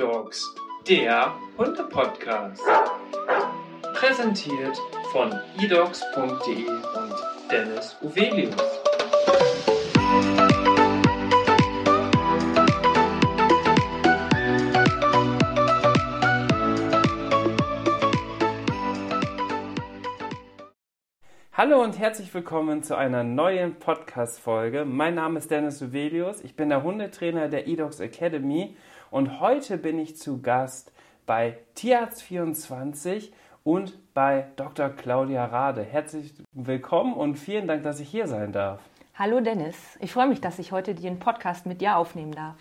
eDogs, der Hunde-Podcast. Präsentiert von edogs.de und Dennis Uvelius. Hallo und herzlich willkommen zu einer neuen Podcast-Folge. Mein Name ist Dennis Uvelius, ich bin der Hundetrainer der eDogs Academy und heute bin ich zu Gast bei Tierarzt24 und bei Dr. Claudia Rade. Herzlich willkommen und vielen Dank, dass ich hier sein darf. Hallo Dennis, ich freue mich, dass ich heute den Podcast mit dir aufnehmen darf.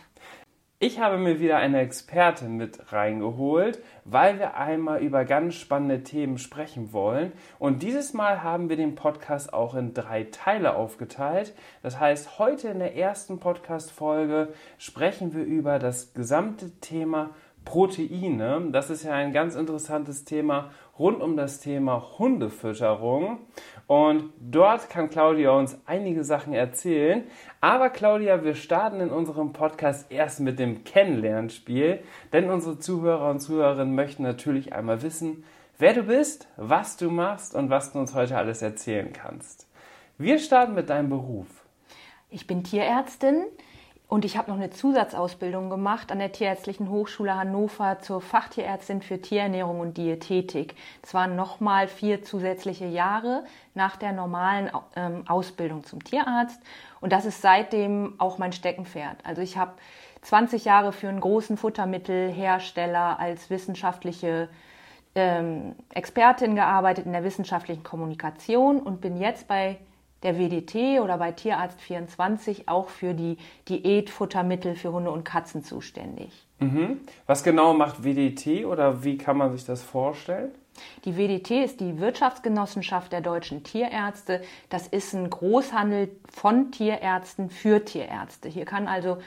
Ich habe mir wieder eine Expertin mit reingeholt, weil wir einmal über ganz spannende Themen sprechen wollen. Und dieses Mal haben wir den Podcast auch in drei Teile aufgeteilt. Das heißt, heute in der ersten Podcast-Folge sprechen wir über das gesamte Thema Proteine. Das ist ja ein ganz interessantes Thema rund um das Thema Hundefütterung. Und dort kann Claudia uns einige Sachen erzählen. Aber Claudia, wir starten in unserem Podcast erst mit dem Kennenlernspiel, denn unsere Zuhörer und Zuhörerinnen möchten natürlich einmal wissen, wer du bist, was du machst und was du uns heute alles erzählen kannst. Wir starten mit deinem Beruf. Ich bin Tierärztin. Und ich habe noch eine Zusatzausbildung gemacht an der Tierärztlichen Hochschule Hannover zur Fachtierärztin für Tierernährung und Diätetik. Das waren nochmal vier zusätzliche Jahre nach der normalen ähm, Ausbildung zum Tierarzt. Und das ist seitdem auch mein Steckenpferd. Also ich habe 20 Jahre für einen großen Futtermittelhersteller als wissenschaftliche ähm, Expertin gearbeitet in der wissenschaftlichen Kommunikation und bin jetzt bei der WDT oder bei Tierarzt 24 auch für die Diätfuttermittel für Hunde und Katzen zuständig. Mhm. Was genau macht WDT oder wie kann man sich das vorstellen? Die WDT ist die Wirtschaftsgenossenschaft der deutschen Tierärzte. Das ist ein Großhandel von Tierärzten für Tierärzte. Hier kann also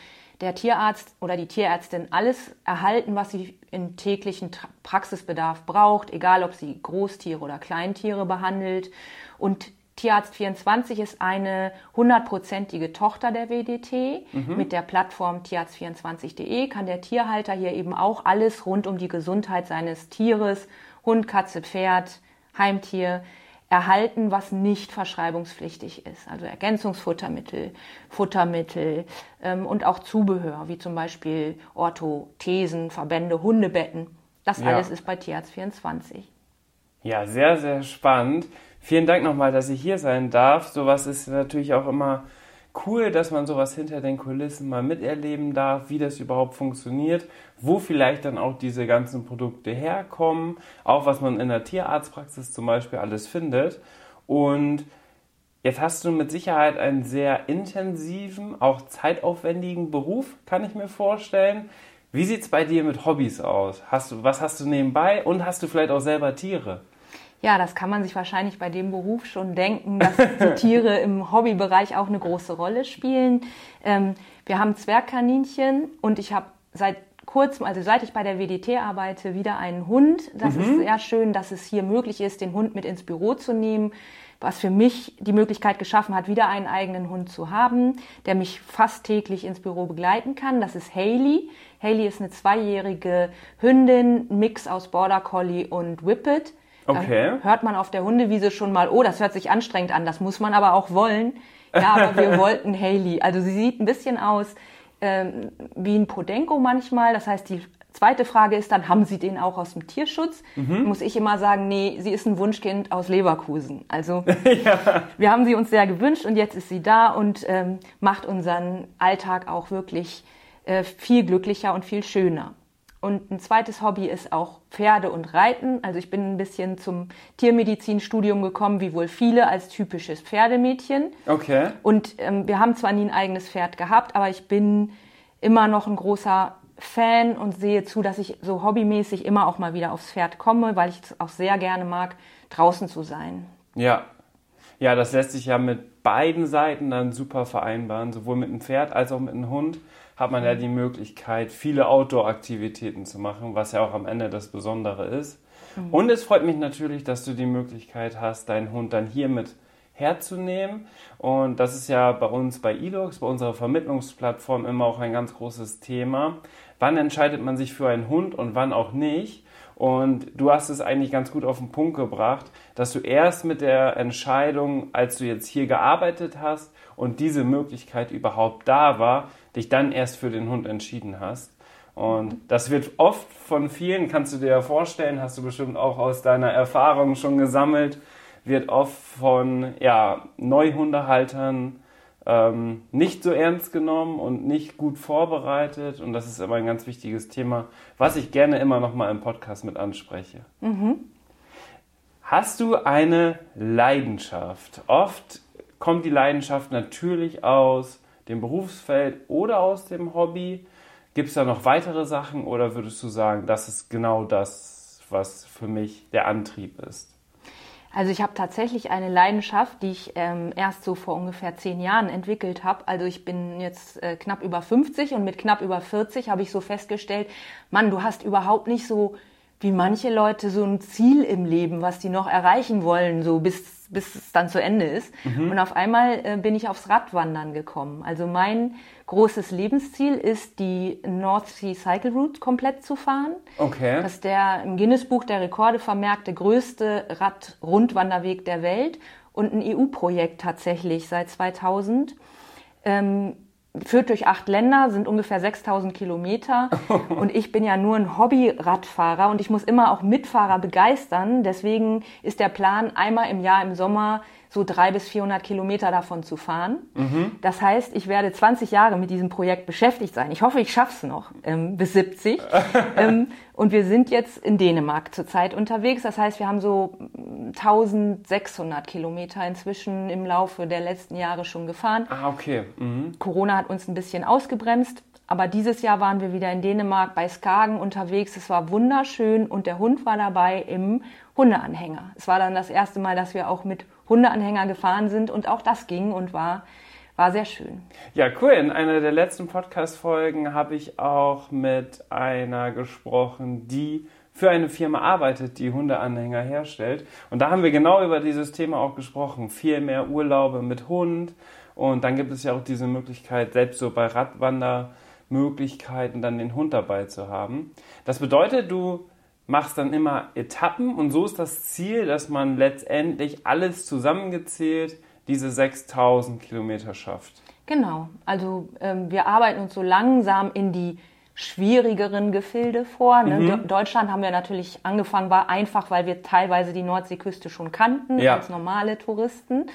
der Tierarzt oder die Tierärztin alles erhalten, was sie im täglichen Praxisbedarf braucht, egal ob sie Großtiere oder Kleintiere behandelt. Und Tierarzt 24 ist eine hundertprozentige Tochter der WDT. Mhm. Mit der Plattform tierarzt24.de kann der Tierhalter hier eben auch alles rund um die Gesundheit seines Tieres, Hund, Katze, Pferd, Heimtier, erhalten, was nicht verschreibungspflichtig ist. Also Ergänzungsfuttermittel, Futtermittel ähm, und auch Zubehör, wie zum Beispiel Orthothesen, Verbände, Hundebetten. Das ja. alles ist bei Tierarzt 24. Ja, sehr, sehr spannend. Vielen Dank nochmal, dass ich hier sein darf. Sowas ist natürlich auch immer cool, dass man sowas hinter den Kulissen mal miterleben darf, wie das überhaupt funktioniert, wo vielleicht dann auch diese ganzen Produkte herkommen, auch was man in der Tierarztpraxis zum Beispiel alles findet. Und jetzt hast du mit Sicherheit einen sehr intensiven, auch zeitaufwendigen Beruf, kann ich mir vorstellen. Wie sieht es bei dir mit Hobbys aus? Hast du, was hast du nebenbei und hast du vielleicht auch selber Tiere? Ja, das kann man sich wahrscheinlich bei dem Beruf schon denken, dass die Tiere im Hobbybereich auch eine große Rolle spielen. Ähm, wir haben Zwergkaninchen und ich habe seit kurzem, also seit ich bei der WDT arbeite, wieder einen Hund. Das mhm. ist sehr schön, dass es hier möglich ist, den Hund mit ins Büro zu nehmen, was für mich die Möglichkeit geschaffen hat, wieder einen eigenen Hund zu haben, der mich fast täglich ins Büro begleiten kann. Das ist Haley. Haley ist eine zweijährige Hündin, Mix aus Border Collie und Whippet. Okay. Da hört man auf der Hundewiese schon mal, oh, das hört sich anstrengend an, das muss man aber auch wollen. Ja, aber wir wollten Haley. Also sie sieht ein bisschen aus ähm, wie ein Podenko manchmal. Das heißt, die zweite Frage ist dann, haben Sie den auch aus dem Tierschutz? Mhm. Muss ich immer sagen, nee, sie ist ein Wunschkind aus Leverkusen. Also ja. wir haben sie uns sehr gewünscht und jetzt ist sie da und ähm, macht unseren Alltag auch wirklich äh, viel glücklicher und viel schöner. Und ein zweites Hobby ist auch Pferde und Reiten. Also ich bin ein bisschen zum Tiermedizinstudium gekommen, wie wohl viele, als typisches Pferdemädchen. Okay. Und ähm, wir haben zwar nie ein eigenes Pferd gehabt, aber ich bin immer noch ein großer Fan und sehe zu, dass ich so hobbymäßig immer auch mal wieder aufs Pferd komme, weil ich es auch sehr gerne mag, draußen zu sein. Ja. Ja, das lässt sich ja mit beiden Seiten dann super vereinbaren, sowohl mit einem Pferd als auch mit einem Hund hat man ja die Möglichkeit, viele Outdoor-Aktivitäten zu machen, was ja auch am Ende das Besondere ist. Mhm. Und es freut mich natürlich, dass du die Möglichkeit hast, deinen Hund dann hier mit herzunehmen. Und das ist ja bei uns bei Elux, bei unserer Vermittlungsplattform immer auch ein ganz großes Thema. Wann entscheidet man sich für einen Hund und wann auch nicht? Und du hast es eigentlich ganz gut auf den Punkt gebracht, dass du erst mit der Entscheidung, als du jetzt hier gearbeitet hast und diese Möglichkeit überhaupt da war, dich dann erst für den Hund entschieden hast. Und das wird oft von vielen, kannst du dir ja vorstellen, hast du bestimmt auch aus deiner Erfahrung schon gesammelt, wird oft von ja, Neuhundehaltern ähm, nicht so ernst genommen und nicht gut vorbereitet. Und das ist aber ein ganz wichtiges Thema, was ich gerne immer noch mal im Podcast mit anspreche. Mhm. Hast du eine Leidenschaft? Oft kommt die Leidenschaft natürlich aus dem Berufsfeld oder aus dem Hobby. Gibt es da noch weitere Sachen oder würdest du sagen, das ist genau das, was für mich der Antrieb ist? Also ich habe tatsächlich eine Leidenschaft, die ich ähm, erst so vor ungefähr zehn Jahren entwickelt habe. Also ich bin jetzt äh, knapp über 50 und mit knapp über 40 habe ich so festgestellt, Mann, du hast überhaupt nicht so wie manche Leute so ein Ziel im Leben, was die noch erreichen wollen, so bis bis es dann zu Ende ist. Mhm. Und auf einmal äh, bin ich aufs Radwandern gekommen. Also mein großes Lebensziel ist, die North Sea Cycle Route komplett zu fahren. Okay. Das ist der im Guinness-Buch der Rekorde vermerkte größte Radrundwanderweg der Welt und ein EU-Projekt tatsächlich seit 2000. Ähm, führt durch acht Länder, sind ungefähr 6000 Kilometer. und ich bin ja nur ein Hobby-Radfahrer und ich muss immer auch Mitfahrer begeistern. Deswegen ist der Plan, einmal im Jahr im Sommer so drei bis 400 Kilometer davon zu fahren. Mhm. Das heißt, ich werde 20 Jahre mit diesem Projekt beschäftigt sein. Ich hoffe, ich schaffe es noch ähm, bis 70. ähm, und wir sind jetzt in Dänemark zurzeit unterwegs. Das heißt, wir haben so 1600 Kilometer inzwischen im Laufe der letzten Jahre schon gefahren. Ah, okay. Mhm. Corona hat uns ein bisschen ausgebremst. Aber dieses Jahr waren wir wieder in Dänemark bei Skagen unterwegs. Es war wunderschön und der Hund war dabei im Hundeanhänger. Es war dann das erste Mal, dass wir auch mit Hundeanhänger gefahren sind und auch das ging und war, war sehr schön. Ja, cool. In einer der letzten Podcast-Folgen habe ich auch mit einer gesprochen, die für eine Firma arbeitet, die Hundeanhänger herstellt. Und da haben wir genau über dieses Thema auch gesprochen. Viel mehr Urlaube mit Hund. Und dann gibt es ja auch diese Möglichkeit, selbst so bei Radwandermöglichkeiten dann den Hund dabei zu haben. Das bedeutet, du machst dann immer Etappen und so ist das Ziel, dass man letztendlich alles zusammengezählt diese 6000 Kilometer schafft. Genau, also ähm, wir arbeiten uns so langsam in die schwierigeren Gefilde vor. Ne? Mhm. Deutschland haben wir natürlich angefangen, war einfach, weil wir teilweise die Nordseeküste schon kannten ja. als normale Touristen.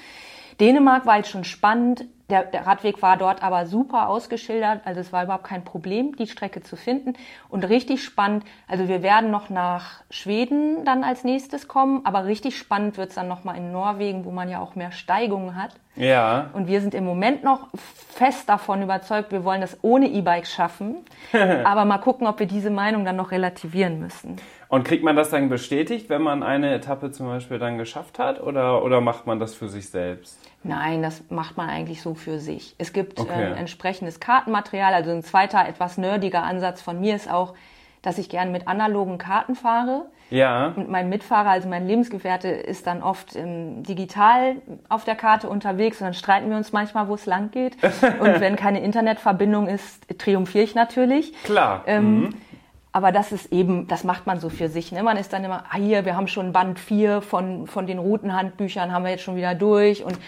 Dänemark war jetzt schon spannend. Der, der, Radweg war dort aber super ausgeschildert, also es war überhaupt kein Problem, die Strecke zu finden. Und richtig spannend, also wir werden noch nach Schweden dann als nächstes kommen, aber richtig spannend wird's dann nochmal in Norwegen, wo man ja auch mehr Steigungen hat. Ja. Und wir sind im Moment noch fest davon überzeugt, wir wollen das ohne E-Bikes schaffen. aber mal gucken, ob wir diese Meinung dann noch relativieren müssen. Und kriegt man das dann bestätigt, wenn man eine Etappe zum Beispiel dann geschafft hat, oder, oder macht man das für sich selbst? Nein, das macht man eigentlich so für sich. Es gibt okay. äh, entsprechendes Kartenmaterial. Also ein zweiter, etwas nerdiger Ansatz von mir ist auch, dass ich gerne mit analogen Karten fahre. Ja. Und mein Mitfahrer, also mein Lebensgefährte, ist dann oft ähm, digital auf der Karte unterwegs und dann streiten wir uns manchmal, wo es lang geht. und wenn keine Internetverbindung ist, triumphiere ich natürlich. Klar. Ähm, mhm. Aber das ist eben, das macht man so für sich. Ne? Man ist dann immer, ah hier, wir haben schon Band 4 von, von den Routenhandbüchern, haben wir jetzt schon wieder durch. Und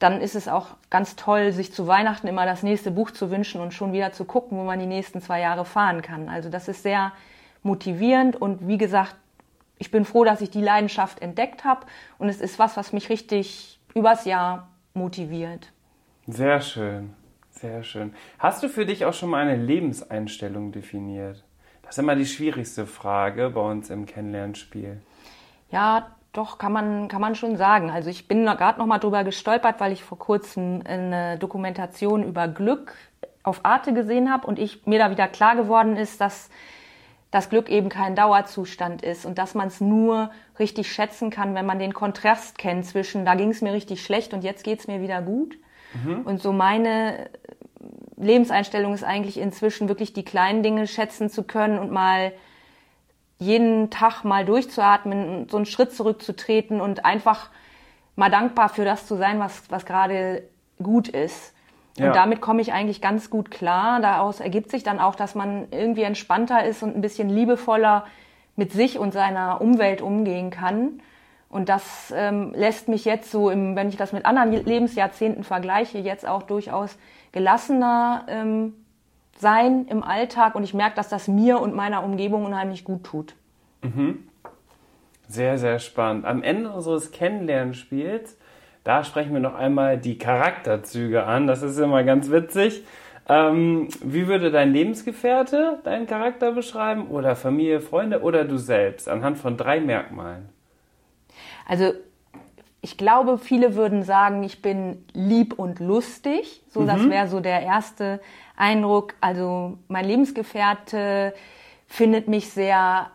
dann ist es auch ganz toll, sich zu Weihnachten immer das nächste Buch zu wünschen und schon wieder zu gucken, wo man die nächsten zwei Jahre fahren kann. Also das ist sehr motivierend und wie gesagt, ich bin froh, dass ich die Leidenschaft entdeckt habe und es ist was, was mich richtig übers Jahr motiviert. Sehr schön, sehr schön. Hast du für dich auch schon mal eine Lebenseinstellung definiert? Das ist immer die schwierigste Frage bei uns im Kennenlernspiel. Ja, doch, kann man, kann man schon sagen. Also ich bin gerade noch mal drüber gestolpert, weil ich vor kurzem eine Dokumentation über Glück auf Arte gesehen habe und ich mir da wieder klar geworden ist, dass das Glück eben kein Dauerzustand ist und dass man es nur richtig schätzen kann, wenn man den Kontrast kennt zwischen, da ging es mir richtig schlecht und jetzt geht es mir wieder gut. Mhm. Und so meine Lebenseinstellung ist eigentlich inzwischen wirklich die kleinen Dinge schätzen zu können und mal jeden Tag mal durchzuatmen, so einen Schritt zurückzutreten und einfach mal dankbar für das zu sein, was, was gerade gut ist. Und Ja. damit komme ich eigentlich ganz gut klar. Daraus ergibt sich dann auch, dass man irgendwie entspannter ist und ein bisschen liebevoller mit sich und seiner Umwelt umgehen kann. Und das ähm, lässt mich jetzt so, im, wenn ich das mit anderen Lebensjahrzehnten vergleiche, jetzt auch durchaus gelassener ähm, sein im Alltag. Und ich merke, dass das mir und meiner Umgebung unheimlich gut tut. Sehr, sehr spannend. Am Ende unseres Kennenlernspiels, da sprechen wir noch einmal die Charakterzüge an. Das ist immer ganz witzig. Ähm, wie würde dein Lebensgefährte deinen Charakter beschreiben? Oder Familie, Freunde oder du selbst? Anhand von drei Merkmalen. Also ich glaube, viele würden sagen, ich bin lieb und lustig. So, das wäre so der erste Eindruck. Also mein Lebensgefährte findet mich sehr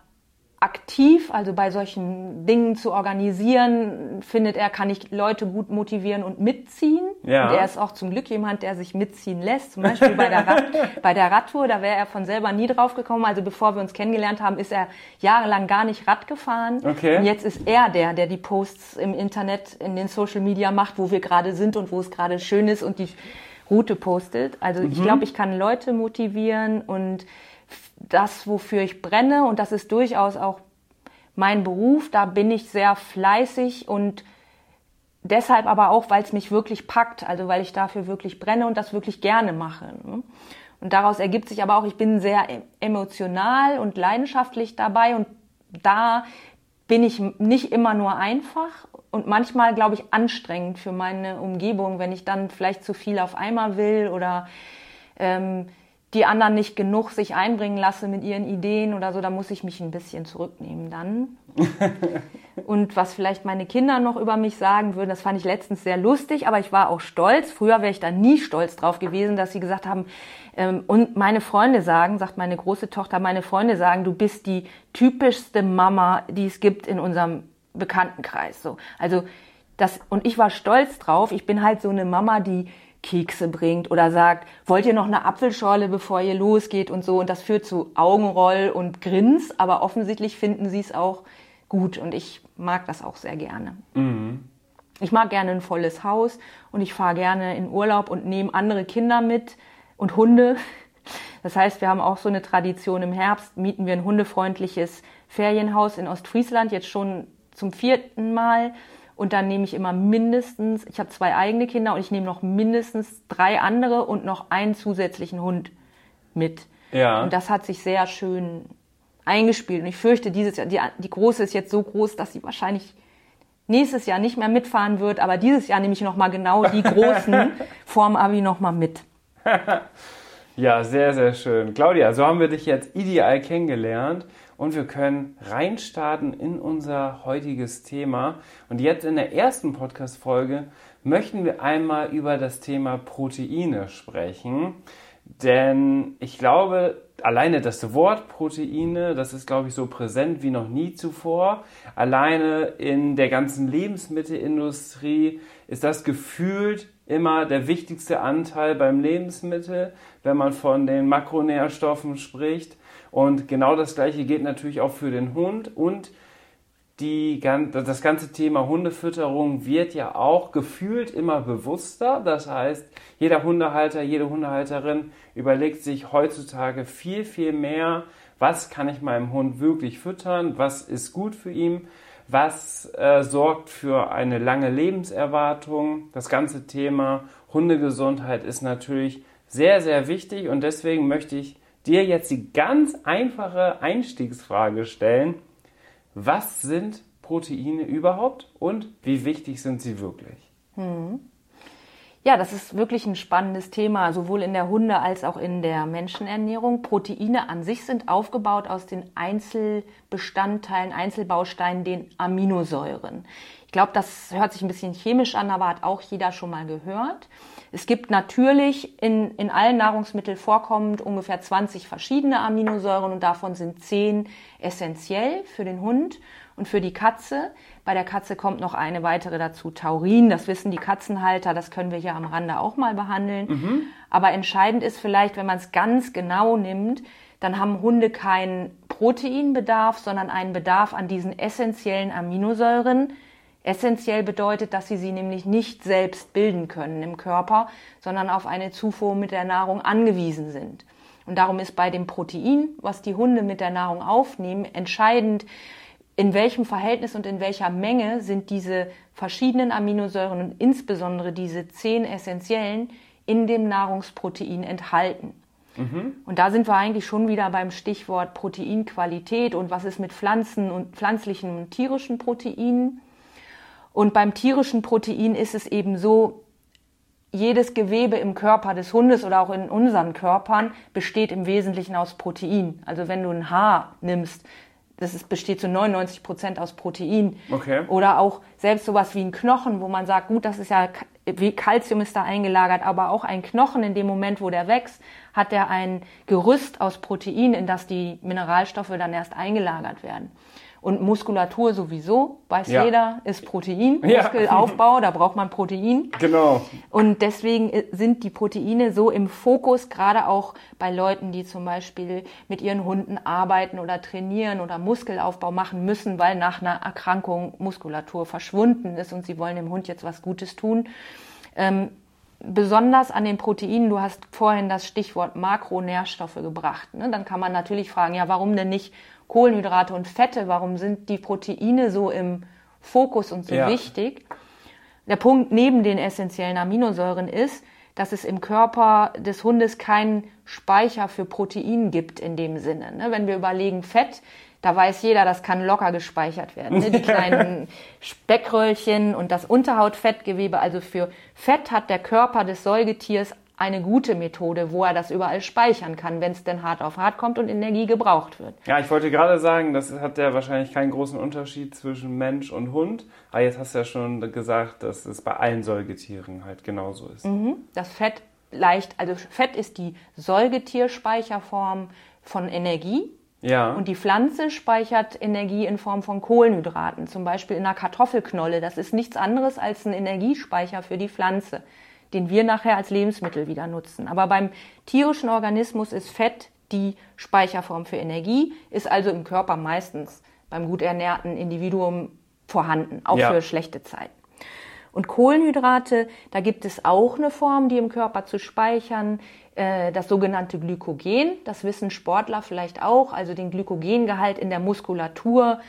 aktiv, also bei solchen Dingen zu organisieren, findet er, kann ich Leute gut motivieren und mitziehen. Ja. Und er ist auch zum Glück jemand, der sich mitziehen lässt. Zum Beispiel bei der, Rad, bei der Radtour, da wäre er von selber nie drauf gekommen. Also bevor wir uns kennengelernt haben, ist er jahrelang gar nicht Rad gefahren. Okay. Und jetzt ist er der, der die Posts im Internet, in den Social Media macht, wo wir gerade sind und wo es gerade schön ist und die Route postet. Also ich glaube, ich kann Leute motivieren und das, wofür ich brenne, und das ist durchaus auch mein Beruf, da bin ich sehr fleißig und deshalb aber auch, weil es mich wirklich packt, also weil ich dafür wirklich brenne und das wirklich gerne mache. ne? Und daraus ergibt sich aber auch, ich bin sehr e- emotional und leidenschaftlich dabei und da bin ich nicht immer nur einfach und manchmal, glaube ich, anstrengend für meine Umgebung, wenn ich dann vielleicht zu viel auf einmal will oder ähm, die anderen nicht genug sich einbringen lasse mit ihren Ideen oder so, da muss ich mich ein bisschen zurücknehmen dann. Und was vielleicht meine Kinder noch über mich sagen würden, das fand ich letztens sehr lustig, aber ich war auch stolz. Früher wäre ich da nie stolz drauf gewesen, dass sie gesagt haben, ähm, und meine Freunde sagen, sagt meine große Tochter, meine Freunde sagen, du bist die typischste Mama, die es gibt in unserem Bekanntenkreis. So. Also das, und ich war stolz drauf. Ich bin halt so eine Mama, die Kekse bringt oder sagt, wollt ihr noch eine Apfelschorle, bevor ihr losgeht und so. Und das führt zu Augenroll und Grins, aber offensichtlich finden sie es auch gut und ich mag das auch sehr gerne. Ich mag gerne ein volles Haus und ich fahre gerne in Urlaub und nehme andere Kinder mit und Hunde. Das heißt, wir haben auch so eine Tradition. Im Herbst mieten wir ein hundefreundliches Ferienhaus in Ostfriesland, jetzt schon zum vierten Mal. Und dann nehme ich immer mindestens, ich habe zwei eigene Kinder und ich nehme noch mindestens drei andere und noch einen zusätzlichen Hund mit. Ja. Und das hat sich sehr schön eingespielt. Und ich fürchte, dieses Jahr, die, die große ist jetzt so groß, dass sie wahrscheinlich nächstes Jahr nicht mehr mitfahren wird, aber dieses Jahr nehme ich nochmal genau die großen vorm Abi nochmal mit. Ja, sehr, sehr schön. Claudia, so haben wir dich jetzt ideal kennengelernt und wir können reinstarten in unser heutiges Thema. Und jetzt in der ersten Podcast-Folge möchten wir einmal über das Thema Proteine sprechen. Denn ich glaube, alleine das Wort Proteine, das ist, glaube ich, so präsent wie noch nie zuvor. Alleine in der ganzen Lebensmittelindustrie ist das gefühlt immer der wichtigste Anteil beim Lebensmittel, wenn man von den Makronährstoffen spricht. Und genau das gleiche gilt natürlich auch für den Hund und die, das ganze Thema Hundefütterung wird ja auch gefühlt immer bewusster. Das heißt, jeder Hundehalter, jede Hundehalterin überlegt sich heutzutage viel, viel mehr, was kann ich meinem Hund wirklich füttern, was ist gut für ihn, was äh, sorgt für eine lange Lebenserwartung. Das ganze Thema Hundegesundheit ist natürlich sehr, sehr wichtig und deswegen möchte ich dir jetzt die ganz einfache Einstiegsfrage stellen. Was sind Proteine überhaupt und wie wichtig sind sie wirklich? Ja, das ist wirklich ein spannendes Thema, sowohl in der Hunde- als auch in der Menschenernährung. Proteine an sich sind aufgebaut aus den Einzelbestandteilen, Einzelbausteinen, den Aminosäuren. Ich glaube, das hört sich ein bisschen chemisch an, aber hat auch jeder schon mal gehört. Es gibt natürlich in, in allen Nahrungsmitteln vorkommend ungefähr 20 verschiedene Aminosäuren und davon sind 10 essentiell für den Hund und für die Katze. Bei der Katze kommt noch eine weitere dazu, Taurin. Das wissen die Katzenhalter, das können wir hier am Rande auch mal behandeln. Aber entscheidend ist vielleicht, wenn man es ganz genau nimmt, dann haben Hunde keinen Proteinbedarf, sondern einen Bedarf an diesen essentiellen Aminosäuren, Essentiell bedeutet, dass sie sie nämlich nicht selbst bilden können im Körper, sondern auf eine Zufuhr mit der Nahrung angewiesen sind. Und darum ist bei dem Protein, was die Hunde mit der Nahrung aufnehmen, entscheidend, in welchem Verhältnis und in welcher Menge sind diese verschiedenen Aminosäuren und insbesondere diese zehn essentiellen in dem Nahrungsprotein enthalten. Mhm. Und da sind wir eigentlich schon wieder beim Stichwort Proteinqualität und was ist mit Pflanzen und pflanzlichen und tierischen Proteinen. Und beim tierischen Protein ist es eben so, jedes Gewebe im Körper des Hundes oder auch in unseren Körpern besteht im Wesentlichen aus Protein. Also wenn du ein Haar nimmst, das ist, besteht zu 99 Prozent aus Protein. Okay. Oder auch selbst sowas wie ein Knochen, wo man sagt, gut, das ist ja, wie Kalzium ist da eingelagert, aber auch ein Knochen in dem Moment, wo der wächst, hat er ein Gerüst aus Protein, in das die Mineralstoffe dann erst eingelagert werden. Und Muskulatur sowieso, weiß ja. jeder, ist Protein. Ja. Muskelaufbau, da braucht man Protein. Genau. Und deswegen sind die Proteine so im Fokus, gerade auch bei Leuten, die zum Beispiel mit ihren Hunden arbeiten oder trainieren oder Muskelaufbau machen müssen, weil nach einer Erkrankung Muskulatur verschwunden ist und sie wollen dem Hund jetzt was Gutes tun. Ähm, besonders an den Proteinen, du hast vorhin das Stichwort Makronährstoffe gebracht. Ne? Dann kann man natürlich fragen, ja, warum denn nicht Kohlenhydrate und Fette, warum sind die Proteine so im Fokus und so ja. wichtig? Der Punkt neben den essentiellen Aminosäuren ist, dass es im Körper des Hundes keinen Speicher für Protein gibt in dem Sinne. Ne? Wenn wir überlegen, Fett, da weiß jeder, das kann locker gespeichert werden. Ne? Die kleinen Speckröllchen und das Unterhautfettgewebe. Also für Fett hat der Körper des Säugetiers eine gute Methode, wo er das überall speichern kann, wenn es denn hart auf hart kommt und Energie gebraucht wird. Ja, ich wollte gerade sagen, das hat ja wahrscheinlich keinen großen Unterschied zwischen Mensch und Hund. Aber jetzt hast du ja schon gesagt, dass es bei allen Säugetieren halt genauso ist. Mhm. Das Fett leicht, also Fett ist die Säugetierspeicherform von Energie. Ja. Und die Pflanze speichert Energie in Form von Kohlenhydraten, zum Beispiel in einer Kartoffelknolle. Das ist nichts anderes als ein Energiespeicher für die Pflanze den wir nachher als Lebensmittel wieder nutzen. Aber beim tierischen Organismus ist Fett die Speicherform für Energie, ist also im Körper meistens beim gut ernährten Individuum vorhanden, auch ja. für schlechte Zeiten. Und Kohlenhydrate, da gibt es auch eine Form, die im Körper zu speichern, äh, das sogenannte Glykogen. Das wissen Sportler vielleicht auch, also den Glykogengehalt in der Muskulatur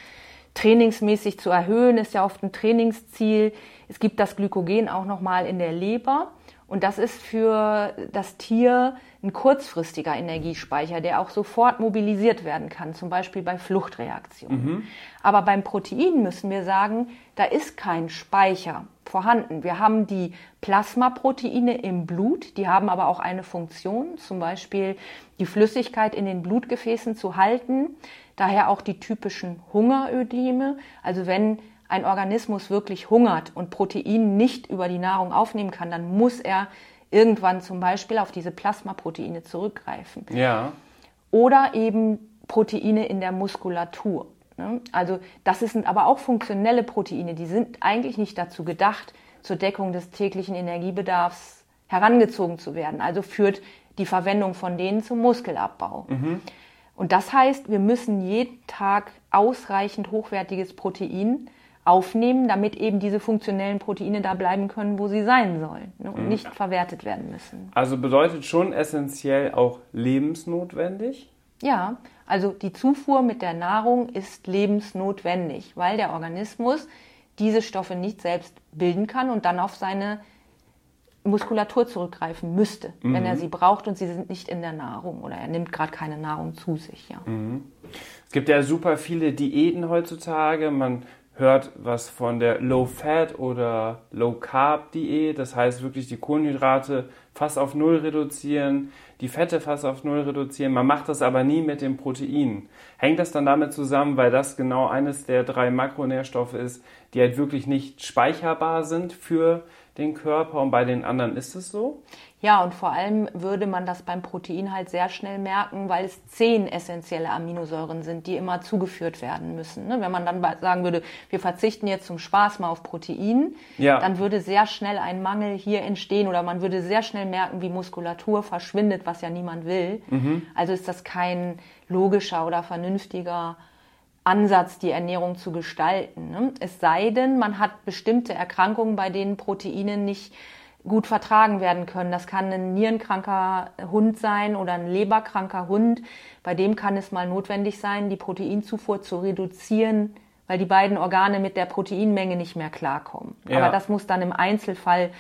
trainingsmäßig zu erhöhen, ist ja oft ein Trainingsziel. Es gibt das Glykogen auch nochmal in der Leber. Und das ist für das Tier ein kurzfristiger Energiespeicher, der auch sofort mobilisiert werden kann, zum Beispiel bei Fluchtreaktionen. Mhm. Aber beim Protein müssen wir sagen, da ist kein Speicher vorhanden. Wir haben die Plasmaproteine im Blut, die haben aber auch eine Funktion, zum Beispiel die Flüssigkeit in den Blutgefäßen zu halten. Daher auch die typischen Hungerödeme. Also wenn ein Organismus wirklich hungert und Protein nicht über die Nahrung aufnehmen kann, dann muss er irgendwann zum Beispiel auf diese Plasmaproteine zurückgreifen. Ja. Oder eben Proteine in der Muskulatur. Ne? Also das sind aber auch funktionelle Proteine, die sind eigentlich nicht dazu gedacht, zur Deckung des täglichen Energiebedarfs herangezogen zu werden. Also führt die Verwendung von denen zum Muskelabbau. Mhm. Und das heißt, wir müssen jeden Tag ausreichend hochwertiges Protein aufnehmen, damit eben diese funktionellen Proteine da bleiben können, wo sie sein sollen ne, und mhm. nicht verwertet werden müssen. Also bedeutet schon essentiell auch lebensnotwendig? Ja, also die Zufuhr mit der Nahrung ist lebensnotwendig, weil der Organismus diese Stoffe nicht selbst bilden kann und dann auf seine Muskulatur zurückgreifen müsste, mhm. wenn er mhm. sie braucht und sie sind nicht in der Nahrung oder er nimmt gerade keine Nahrung zu sich. Ja. Mhm. Es gibt ja super viele Diäten heutzutage. Man hört was von der Low-Fat oder Low-Carb-Diät. Das heißt wirklich die Kohlenhydrate fast auf Null reduzieren, die Fette fast auf Null reduzieren. Man macht das aber nie mit den Proteinen. Hängt das dann damit zusammen, weil das genau eines der drei Makronährstoffe ist, die halt wirklich nicht speicherbar sind für den Körper und bei den anderen ist es so? Ja, und vor allem würde man das beim Protein halt sehr schnell merken, weil es zehn essentielle Aminosäuren sind, die immer zugeführt werden müssen. Ne? Wenn man dann sagen würde, wir verzichten jetzt zum Spaß mal auf Protein, ja. dann würde sehr schnell ein Mangel hier entstehen oder man würde sehr schnell merken, wie Muskulatur verschwindet, was ja niemand will. Mhm. Also ist das kein logischer oder vernünftiger Ansatz, die Ernährung zu gestalten. Ne? Es sei denn, man hat bestimmte Erkrankungen, bei denen Proteine nicht gut vertragen werden können. Das kann ein nierenkranker Hund sein oder ein leberkranker Hund. Bei dem kann es mal notwendig sein, die Proteinzufuhr zu reduzieren, weil die beiden Organe mit der Proteinmenge nicht mehr klarkommen. Ja. Aber das muss dann im Einzelfall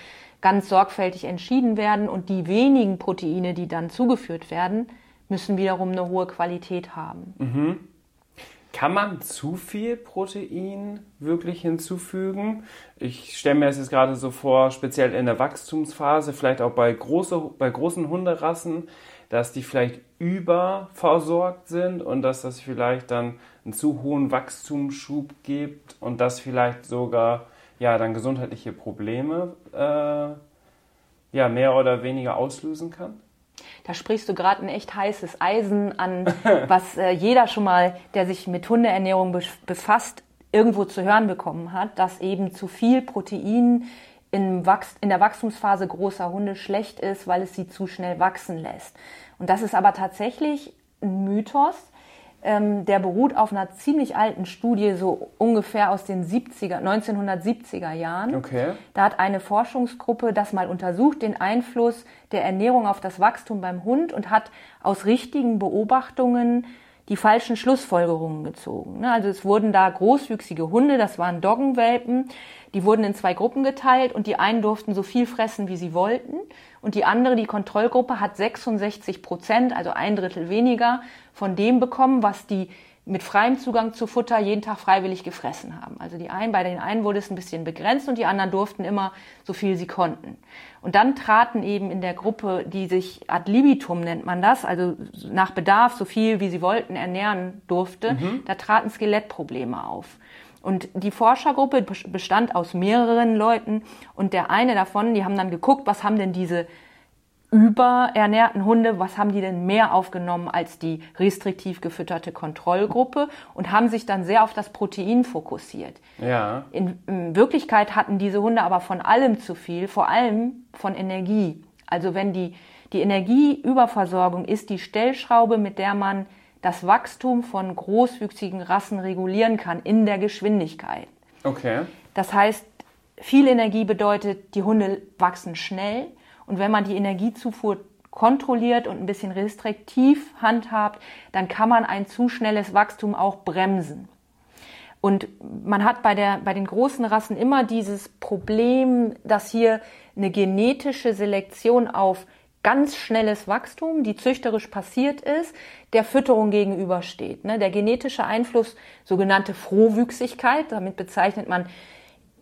ganz sorgfältig entschieden werden und die wenigen Proteine, die dann zugeführt werden, müssen wiederum eine hohe Qualität haben. Mhm. Kann man zu viel Protein wirklich hinzufügen? Ich stelle mir das jetzt gerade so vor, speziell in der Wachstumsphase, vielleicht auch bei, große, bei großen Hunderassen, dass die vielleicht überversorgt sind und dass das vielleicht dann einen zu hohen Wachstumsschub gibt und das vielleicht sogar ja dann gesundheitliche Probleme äh, ja mehr oder weniger auslösen kann? Da sprichst du gerade ein echt heißes Eisen an, was äh, jeder schon mal, der sich mit Hundeernährung be befasst, irgendwo zu hören bekommen hat, dass eben zu viel Protein in, in der Wachstumsphase großer Hunde schlecht ist, weil es sie zu schnell wachsen lässt. Und das ist aber tatsächlich ein Mythos, der beruht auf einer ziemlich alten Studie, so ungefähr aus den 70er, 1970er Jahren. Okay. Da hat eine Forschungsgruppe das mal untersucht, den Einfluss der Ernährung auf das Wachstum beim Hund und hat aus richtigen Beobachtungen die falschen Schlussfolgerungen gezogen. Ne? Also es wurden da großwüchsige Hunde, das waren Doggenwelpen, die wurden in zwei Gruppen geteilt und die einen durften so viel fressen, wie sie wollten. Und die andere, die Kontrollgruppe, hat 66 Prozent, also ein Drittel weniger von dem bekommen, was die mit freiem Zugang zu Futter jeden Tag freiwillig gefressen haben. Also die einen, bei den einen wurde es ein bisschen begrenzt und die anderen durften immer so viel sie konnten. Und dann traten eben in der Gruppe, die sich ad libitum nennt man das, also nach Bedarf so viel wie sie wollten ernähren durfte, mhm. da traten Skelettprobleme auf. Und die Forschergruppe bestand aus mehreren Leuten und der eine davon, die haben dann geguckt, was haben denn diese überernährten Hunde, was haben die denn mehr aufgenommen als die restriktiv gefütterte Kontrollgruppe und haben sich dann sehr auf das Protein fokussiert. Ja. In, in Wirklichkeit hatten diese Hunde aber von allem zu viel, vor allem von Energie. Also wenn die, die Energieüberversorgung ist die Stellschraube, mit der man das Wachstum von großwüchsigen Rassen regulieren kann in der Geschwindigkeit. Okay. Das heißt, viel Energie bedeutet, die Hunde wachsen schnell und wenn man die Energiezufuhr kontrolliert und ein bisschen restriktiv handhabt, dann kann man ein zu schnelles Wachstum auch bremsen. Und man hat bei, der, bei den großen Rassen immer dieses Problem, dass hier eine genetische Selektion auf ganz schnelles Wachstum, die züchterisch passiert ist, der Fütterung gegenübersteht. Ne? Der genetische Einfluss, sogenannte Frohwüchsigkeit, damit bezeichnet man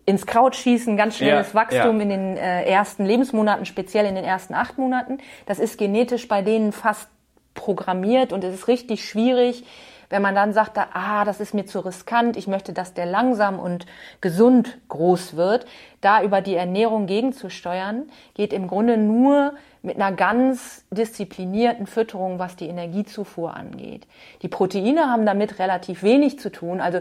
ins Kraut schießen, ganz schnelles ja, Wachstum ja. in den äh, ersten Lebensmonaten, speziell in den ersten acht Monaten. Das ist genetisch bei denen fast programmiert und es ist richtig schwierig, wenn man dann sagt, ah, das ist mir zu riskant, ich möchte, dass der langsam und gesund groß wird, da über die Ernährung gegenzusteuern, geht im Grunde nur mit einer ganz disziplinierten Fütterung, was die Energiezufuhr angeht. Die Proteine haben damit relativ wenig zu tun, also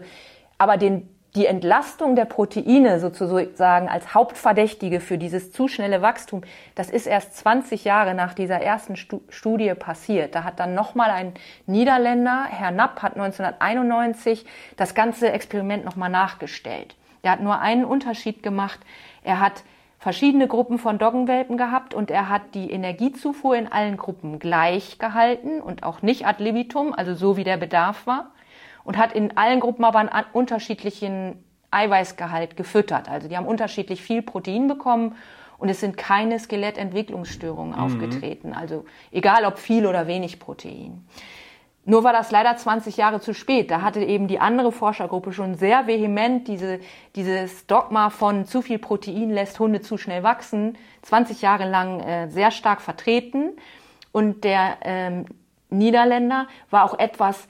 aber den die Entlastung der Proteine sozusagen als Hauptverdächtige für dieses zu schnelle Wachstum, das ist erst 20 Jahre nach dieser ersten Studie passiert. Da hat dann nochmal ein Niederländer, Herr Napp, hat 1991 das ganze Experiment nochmal nachgestellt. Er hat nur einen Unterschied gemacht. Er hat verschiedene Gruppen von Doggenwelpen gehabt und er hat die Energiezufuhr in allen Gruppen gleich gehalten und auch nicht ad libitum, also so wie der Bedarf war und hat in allen Gruppen aber einen unterschiedlichen Eiweißgehalt gefüttert. Also die haben unterschiedlich viel Protein bekommen und es sind keine Skelettentwicklungsstörungen mhm. aufgetreten. Also egal ob viel oder wenig Protein. Nur war das leider 20 Jahre zu spät. Da hatte eben die andere Forschergruppe schon sehr vehement diese, dieses Dogma von zu viel Protein lässt Hunde zu schnell wachsen, 20 Jahre lang äh, sehr stark vertreten. Und der ähm, Niederländer war auch etwas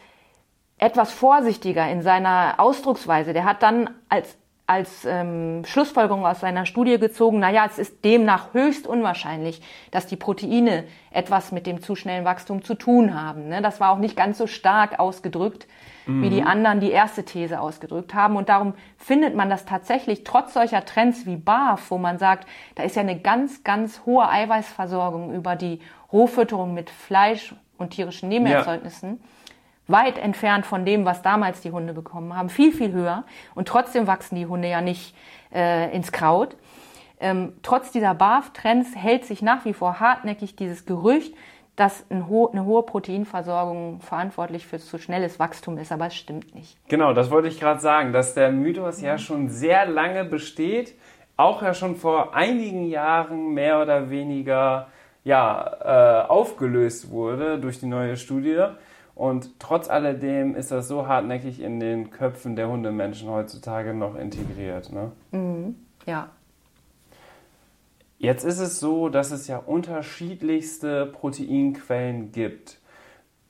etwas vorsichtiger in seiner Ausdrucksweise. Der hat dann als als ähm, Schlussfolgerung aus seiner Studie gezogen, naja, es ist demnach höchst unwahrscheinlich, dass die Proteine etwas mit dem zu schnellen Wachstum zu tun haben. Ne? Das war auch nicht ganz so stark ausgedrückt, mhm. wie die mhm. anderen die erste These ausgedrückt haben. Und darum findet man das tatsächlich trotz solcher Trends wie BAF, wo man sagt, da ist ja eine ganz, ganz hohe Eiweißversorgung über die Rohfütterung mit Fleisch und tierischen Nebenerzeugnissen. Ja weit entfernt von dem, was damals die Hunde bekommen haben, viel, viel höher. Und trotzdem wachsen die Hunde ja nicht äh, ins Kraut. Ähm, trotz dieser BAF-Trends hält sich nach wie vor hartnäckig dieses Gerücht, dass ein ho eine hohe Proteinversorgung verantwortlich für zu schnelles Wachstum ist, aber es stimmt nicht. Genau, das wollte ich gerade sagen, dass der Mythos ja schon sehr lange besteht, auch ja schon vor einigen Jahren mehr oder weniger ja, äh, aufgelöst wurde durch die neue Studie. Und trotz alledem ist das so hartnäckig in den Köpfen der Hundemenschen heutzutage noch integriert. Ne? Mhm. Ja, Jetzt ist es so, dass es ja unterschiedlichste Proteinquellen gibt.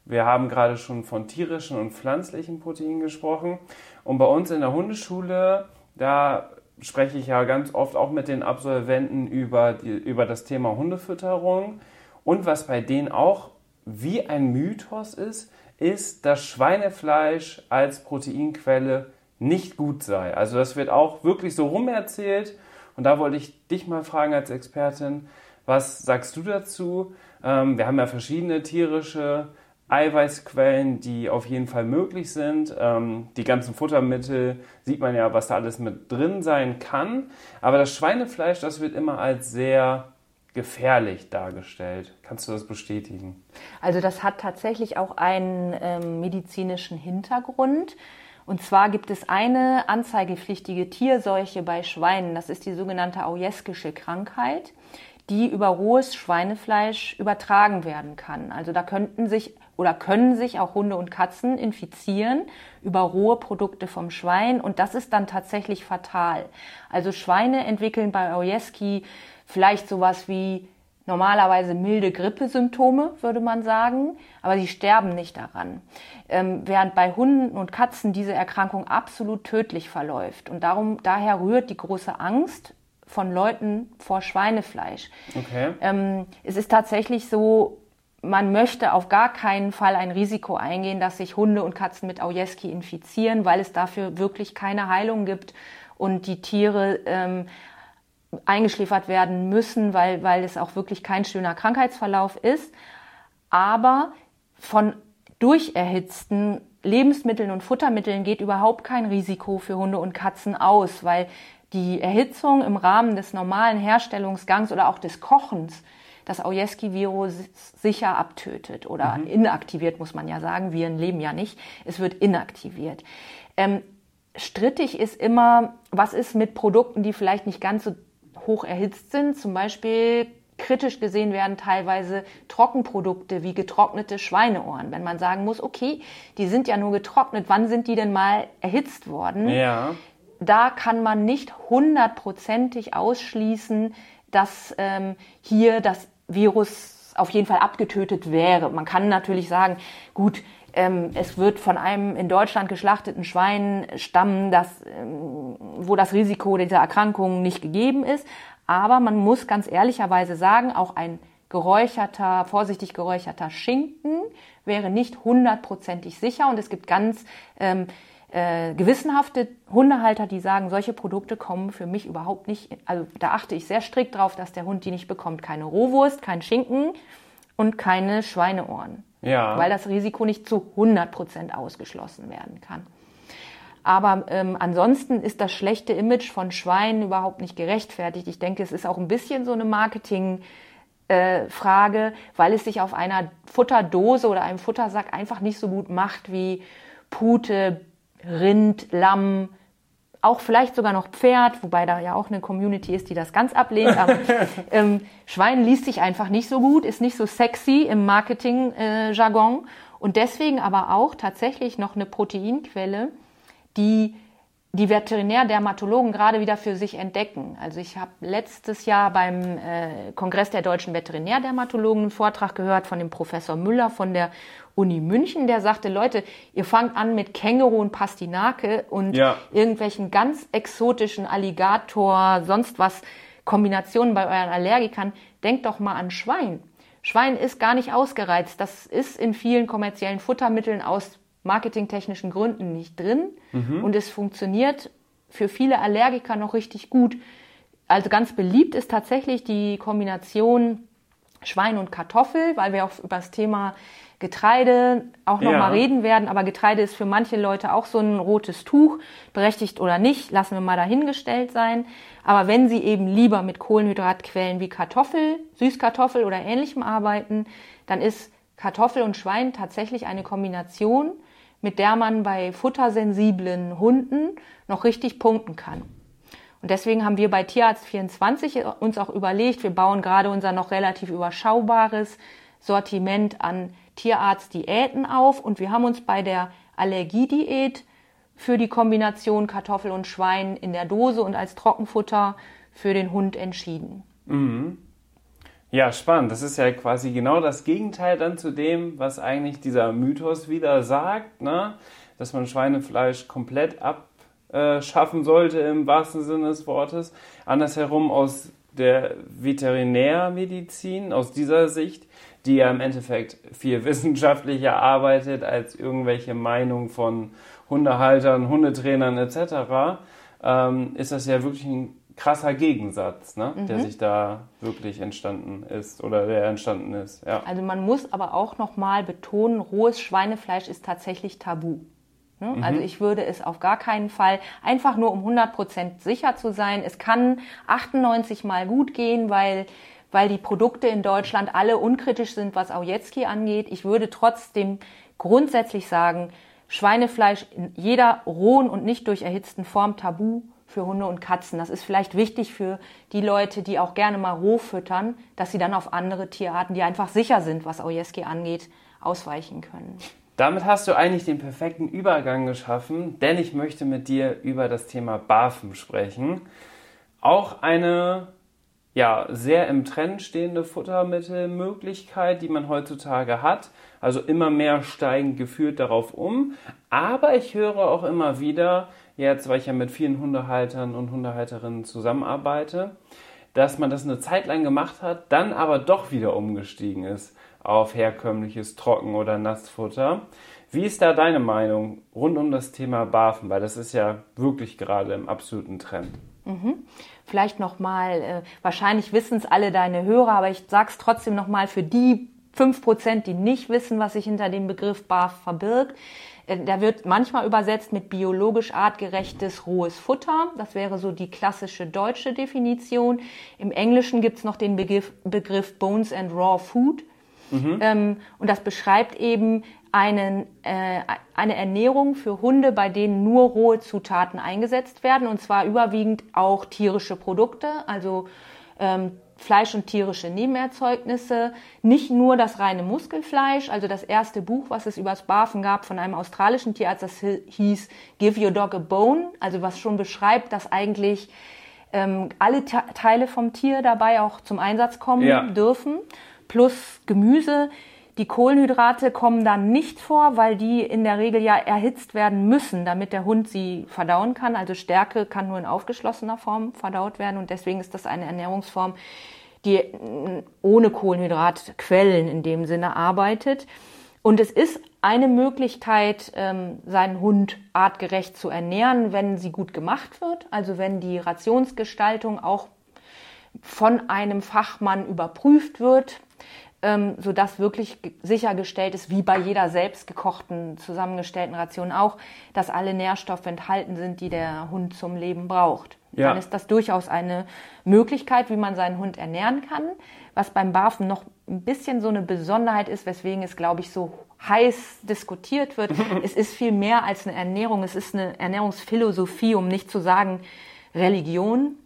Wir haben gerade schon von tierischen und pflanzlichen Proteinen gesprochen. Und bei uns in der Hundeschule, da spreche ich ja ganz oft auch mit den Absolventen über, die, über das Thema Hundefütterung. Und was bei denen auch wie ein Mythos ist, ist, dass Schweinefleisch als Proteinquelle nicht gut sei. Also das wird auch wirklich so rumerzählt und da wollte ich dich mal fragen als Expertin, was sagst du dazu? Ähm, wir haben ja verschiedene tierische Eiweißquellen, die auf jeden Fall möglich sind. Ähm, die ganzen Futtermittel sieht man ja, was da alles mit drin sein kann. Aber das Schweinefleisch, das wird immer als sehr gefährlich dargestellt. Kannst du das bestätigen? Also das hat tatsächlich auch einen ähm, medizinischen Hintergrund. Und zwar gibt es eine anzeigepflichtige Tierseuche bei Schweinen. Das ist die sogenannte Aujeskische Krankheit, die über rohes Schweinefleisch übertragen werden kann. Also da könnten sich oder können sich auch Hunde und Katzen infizieren über rohe Produkte vom Schwein und das ist dann tatsächlich fatal. Also Schweine entwickeln bei Aujeski vielleicht sowas wie normalerweise milde Grippesymptome, würde man sagen, aber sie sterben nicht daran. Ähm, während bei Hunden und Katzen diese Erkrankung absolut tödlich verläuft. Und darum, daher rührt die große Angst von Leuten vor Schweinefleisch. Okay. Ähm, es ist tatsächlich so, man möchte auf gar keinen Fall ein Risiko eingehen, dass sich Hunde und Katzen mit Aujeski infizieren, weil es dafür wirklich keine Heilung gibt und die Tiere ähm, eingeschläfert werden müssen, weil, weil es auch wirklich kein schöner Krankheitsverlauf ist. Aber von durcherhitzten Lebensmitteln und Futtermitteln geht überhaupt kein Risiko für Hunde und Katzen aus, weil die Erhitzung im Rahmen des normalen Herstellungsgangs oder auch des Kochens das Aujeski-Virus sicher abtötet oder mhm. inaktiviert, muss man ja sagen. Viren leben ja nicht. Es wird inaktiviert. Ähm, strittig ist immer, was ist mit Produkten, die vielleicht nicht ganz so hoch erhitzt sind. Zum Beispiel kritisch gesehen werden teilweise Trockenprodukte wie getrocknete Schweineohren. Wenn man sagen muss, okay, die sind ja nur getrocknet, wann sind die denn mal erhitzt worden? Ja. Da kann man nicht hundertprozentig ausschließen, dass ähm, hier das Virus auf jeden Fall abgetötet wäre. Man kann natürlich sagen, gut, ähm, es wird von einem in Deutschland geschlachteten Schwein stammen, das, ähm, wo das Risiko dieser Erkrankung nicht gegeben ist. Aber man muss ganz ehrlicherweise sagen, auch ein geräucherter, vorsichtig geräucherter Schinken wäre nicht hundertprozentig sicher. Und es gibt ganz ähm, äh, gewissenhafte Hundehalter, die sagen, solche Produkte kommen für mich überhaupt nicht. Also da achte ich sehr strikt drauf, dass der Hund die nicht bekommt. Keine Rohwurst, kein Schinken und keine Schweineohren ja. weil das Risiko nicht zu 100 Prozent ausgeschlossen werden kann. Aber ähm, ansonsten ist das schlechte Image von Schweinen überhaupt nicht gerechtfertigt. Ich denke, es ist auch ein bisschen so eine Marketing- äh, weil es sich auf einer Futterdose oder einem Futtersack einfach nicht so gut macht wie Pute, Rind, Lamm, auch vielleicht sogar noch Pferd, wobei da ja auch eine Community ist, die das ganz ablehnt. Aber ähm, Schwein liest sich einfach nicht so gut, ist nicht so sexy im Marketing-Jargon äh, und deswegen aber auch tatsächlich noch eine Proteinquelle, die die Veterinärdermatologen gerade wieder für sich entdecken. Also ich habe letztes Jahr beim äh, Kongress der deutschen Veterinärdermatologen einen Vortrag gehört von dem Professor Müller von der Uni München, der sagte, Leute, ihr fangt an mit Känguru und Pastinake und ja. irgendwelchen ganz exotischen Alligator, sonst was Kombinationen bei euren Allergikern. Denkt doch mal an Schwein. Schwein ist gar nicht ausgereizt. Das ist in vielen kommerziellen Futtermitteln aus marketingtechnischen Gründen nicht drin. Mhm. Und es funktioniert für viele Allergiker noch richtig gut. Also ganz beliebt ist tatsächlich die Kombination Schwein und Kartoffel, weil wir auch über das Thema Getreide auch noch Ja. mal reden werden. Aber Getreide ist für manche Leute auch so ein rotes Tuch, berechtigt oder nicht, lassen wir mal dahingestellt sein. Aber wenn Sie eben lieber mit Kohlenhydratquellen wie Kartoffel, Süßkartoffel oder ähnlichem arbeiten, dann ist Kartoffel und Schwein tatsächlich eine Kombination, mit der man bei futtersensiblen Hunden noch richtig punkten kann. Und deswegen haben wir bei Tierarzt 24 uns auch überlegt, wir bauen gerade unser noch relativ überschaubares Sortiment an Tierarztdiäten auf und wir haben uns bei der Allergiediät für die Kombination Kartoffel und Schwein in der Dose und als Trockenfutter für den Hund entschieden. Ja, spannend. Das ist ja quasi genau das Gegenteil dann zu dem, was eigentlich dieser Mythos wieder sagt, ne? dass man Schweinefleisch komplett abschaffen sollte im wahrsten Sinne des Wortes. Andersherum aus der Veterinärmedizin, aus dieser Sicht, die ja im Endeffekt viel wissenschaftlicher arbeitet als irgendwelche Meinungen von Hundehaltern, Hundetrainern etc., ähm, ist das ja wirklich ein krasser Gegensatz, ne? der sich da wirklich entstanden ist oder der entstanden ist. Ja. Also man muss aber auch nochmal betonen, rohes Schweinefleisch ist tatsächlich tabu. Ne? Also ich würde es auf gar keinen Fall, einfach nur um 100% sicher zu sein, es kann 98 Mal gut gehen, weil, weil die Produkte in Deutschland alle unkritisch sind, was Aujetski angeht. Ich würde trotzdem grundsätzlich sagen, Schweinefleisch in jeder rohen und nicht durch erhitzten Form tabu für Hunde und Katzen. Das ist vielleicht wichtig für die Leute, die auch gerne mal roh füttern, dass sie dann auf andere Tierarten, die einfach sicher sind, was Aujeski angeht, ausweichen können. Damit hast du eigentlich den perfekten Übergang geschaffen, denn ich möchte mit dir über das Thema Barfen sprechen. Auch eine ja, sehr im Trend stehende Futtermittelmöglichkeit, die man heutzutage hat. Also immer mehr steigen geführt darauf um. Aber ich höre auch immer wieder, jetzt weil ich ja mit vielen Hundehaltern und Hundehalterinnen zusammenarbeite, dass man das eine Zeit lang gemacht hat, dann aber doch wieder umgestiegen ist auf herkömmliches Trocken- oder Nassfutter. Wie ist da deine Meinung rund um das Thema Barfen? Weil das ist ja wirklich gerade im absoluten Trend. Vielleicht nochmal, äh, wahrscheinlich wissen es alle deine Hörer, aber ich sag's trotzdem nochmal für die 5%, die nicht wissen, was sich hinter dem Begriff BAF verbirgt. Äh, Der wird manchmal übersetzt mit biologisch artgerechtes rohes Futter. Das wäre so die klassische deutsche Definition. Im Englischen gibt's noch den Begriff, Begriff Bones and Raw Food. Ähm, und das beschreibt eben einen, äh, eine Ernährung für Hunde, bei denen nur rohe Zutaten eingesetzt werden, und zwar überwiegend auch tierische Produkte, also ähm, Fleisch und tierische Nebenerzeugnisse, nicht nur das reine Muskelfleisch, also das erste Buch, was es übers Barfen gab von einem australischen Tierarzt, das hieß Give Your Dog a Bone, also was schon beschreibt, dass eigentlich ähm, alle Te Teile vom Tier dabei auch zum Einsatz kommen Ja. dürfen, plus Gemüse. Die Kohlenhydrate kommen dann nicht vor, weil die in der Regel ja erhitzt werden müssen, damit der Hund sie verdauen kann. Also Stärke kann nur in aufgeschlossener Form verdaut werden und deswegen ist das eine Ernährungsform, die ohne Kohlenhydratquellen in dem Sinne arbeitet. Und es ist eine Möglichkeit, ähm, seinen Hund artgerecht zu ernähren, wenn sie gut gemacht wird. Also wenn die Rationsgestaltung auch von einem Fachmann überprüft wird, ähm, sodass wirklich ge- sichergestellt ist, wie bei jeder selbst gekochten, zusammengestellten Ration auch, dass alle Nährstoffe enthalten sind, die der Hund zum Leben braucht. Ja. Dann ist das durchaus eine Möglichkeit, wie man seinen Hund ernähren kann. Was beim Barfen noch ein bisschen so eine Besonderheit ist, weswegen es, glaube ich, so heiß diskutiert wird. es ist viel mehr als eine Ernährung. Es ist eine Ernährungsphilosophie, um nicht zu sagen Religion.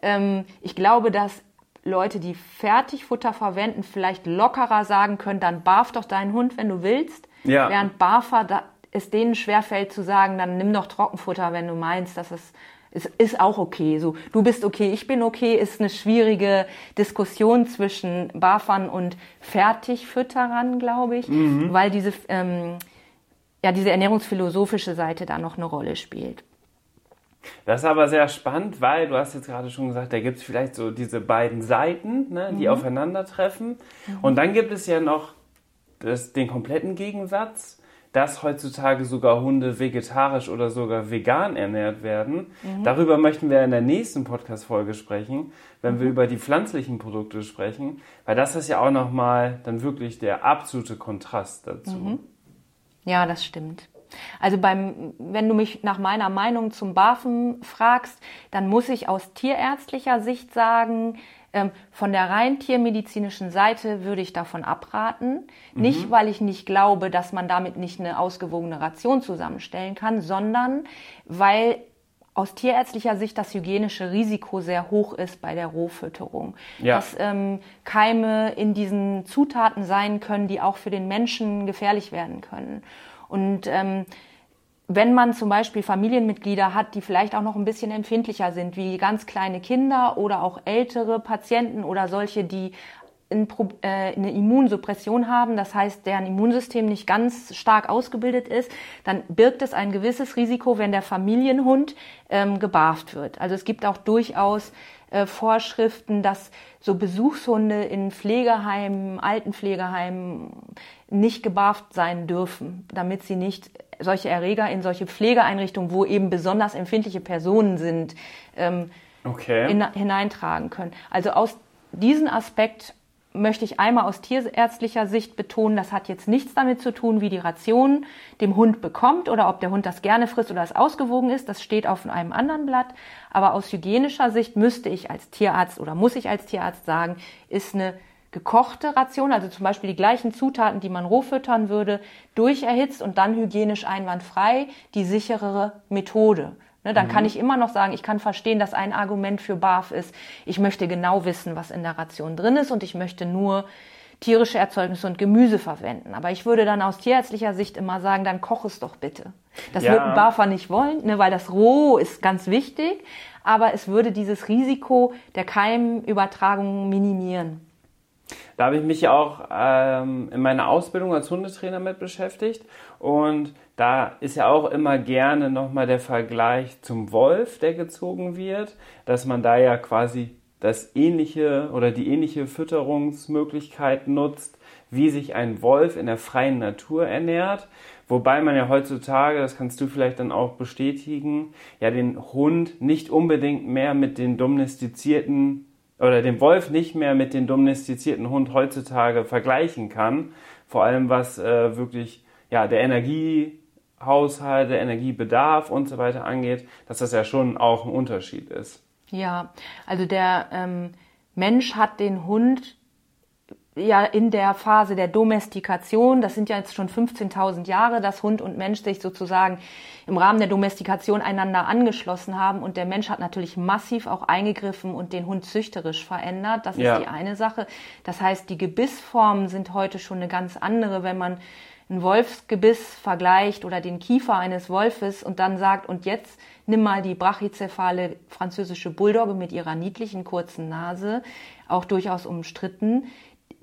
Ähm, ich glaube, dass Leute, die Fertigfutter verwenden, vielleicht lockerer sagen können, dann barf doch deinen Hund, wenn du willst. Ja. Während Barfer da, es denen schwerfällt zu sagen, dann nimm doch Trockenfutter, wenn du meinst, dass es es ist auch okay. So, du bist okay, ich bin okay, ist eine schwierige Diskussion zwischen Barfern und Fertigfütterern, glaube ich, weil diese, ähm, ja, diese ernährungsphilosophische Seite da noch eine Rolle spielt. Das ist aber sehr spannend, weil du hast jetzt gerade schon gesagt, da gibt es vielleicht so diese beiden Seiten, ne, die aufeinandertreffen. Und dann gibt es ja noch das, den kompletten Gegensatz, dass heutzutage sogar Hunde vegetarisch oder sogar vegan ernährt werden. Mhm. Darüber möchten wir in der nächsten Podcast-Folge sprechen, wenn mhm. wir über die pflanzlichen Produkte sprechen, weil das ist ja auch nochmal dann wirklich der absolute Kontrast dazu. Mhm. Ja, das stimmt. Also beim, wenn du mich nach meiner Meinung zum Barfen fragst, dann muss ich aus tierärztlicher Sicht sagen, ähm, von der rein tiermedizinischen Seite würde ich davon abraten. Mhm. Nicht, weil ich nicht glaube, dass man damit nicht eine ausgewogene Ration zusammenstellen kann, sondern weil aus tierärztlicher Sicht das hygienische Risiko sehr hoch ist bei der Rohfütterung. Ja. Dass ähm, Keime in diesen Zutaten sein können, die auch für den Menschen gefährlich werden können. Und ähm, wenn man zum Beispiel Familienmitglieder hat, die vielleicht auch noch ein bisschen empfindlicher sind, wie ganz kleine Kinder oder auch ältere Patienten oder solche, die äh, eine Immunsuppression haben, das heißt, deren Immunsystem nicht ganz stark ausgebildet ist, dann birgt es ein gewisses Risiko, wenn der Familienhund ähm, gebarft wird. Also es gibt auch durchaus äh, Vorschriften, dass so Besuchshunde in Pflegeheimen, Altenpflegeheimen nicht gebarft sein dürfen, damit sie nicht solche Erreger in solche Pflegeeinrichtungen, wo eben besonders empfindliche Personen sind, ähm, okay. in, hineintragen können. Also aus diesem Aspekt möchte ich einmal aus tierärztlicher Sicht betonen, das hat jetzt nichts damit zu tun, wie die Ration dem Hund bekommt oder ob der Hund das gerne frisst oder es ausgewogen ist. Das steht auf einem anderen Blatt. Aber aus hygienischer Sicht müsste ich als Tierarzt oder muss ich als Tierarzt sagen, ist eine gekochte Ration, also zum Beispiel die gleichen Zutaten, die man roh füttern würde, durcherhitzt und dann hygienisch einwandfrei, die sicherere Methode. Ne, dann mhm. kann ich immer noch sagen, ich kann verstehen, dass ein Argument für BAF ist, ich möchte genau wissen, was in der Ration drin ist und ich möchte nur tierische Erzeugnisse und Gemüse verwenden. Aber ich würde dann aus tierärztlicher Sicht immer sagen, dann koch es doch bitte. Das ja. wird ein BAFer nicht wollen, ne, weil das roh ist ganz wichtig, aber es würde dieses Risiko der Keimübertragung minimieren. Da habe ich mich ja auch ähm, in meiner Ausbildung als Hundetrainer mit beschäftigt und da ist ja auch immer gerne nochmal der Vergleich zum Wolf, der gezogen wird, dass man da ja quasi das ähnliche oder die ähnliche Fütterungsmöglichkeit nutzt, wie sich ein Wolf in der freien Natur ernährt. Wobei man ja heutzutage, das kannst du vielleicht dann auch bestätigen, ja den Hund nicht unbedingt mehr mit den domestizierten oder den Wolf nicht mehr mit dem domestizierten Hund heutzutage vergleichen kann. Vor allem was äh, wirklich ja, der Energiehaushalt, der Energiebedarf und so weiter angeht, dass das ja schon auch ein Unterschied ist. Ja, also der ähm, Mensch hat den Hund ja in der Phase der Domestikation, das sind ja jetzt schon 15.000 Jahre, dass Hund und Mensch sich sozusagen im Rahmen der Domestikation einander angeschlossen haben und der Mensch hat natürlich massiv auch eingegriffen und den Hund züchterisch verändert. Das ja. ist die eine Sache. Das heißt, die Gebissformen sind heute schon eine ganz andere, wenn man ein Wolfsgebiss vergleicht oder den Kiefer eines Wolfes und dann sagt, und jetzt nimm mal die brachycephale französische Bulldogge mit ihrer niedlichen kurzen Nase, auch durchaus umstritten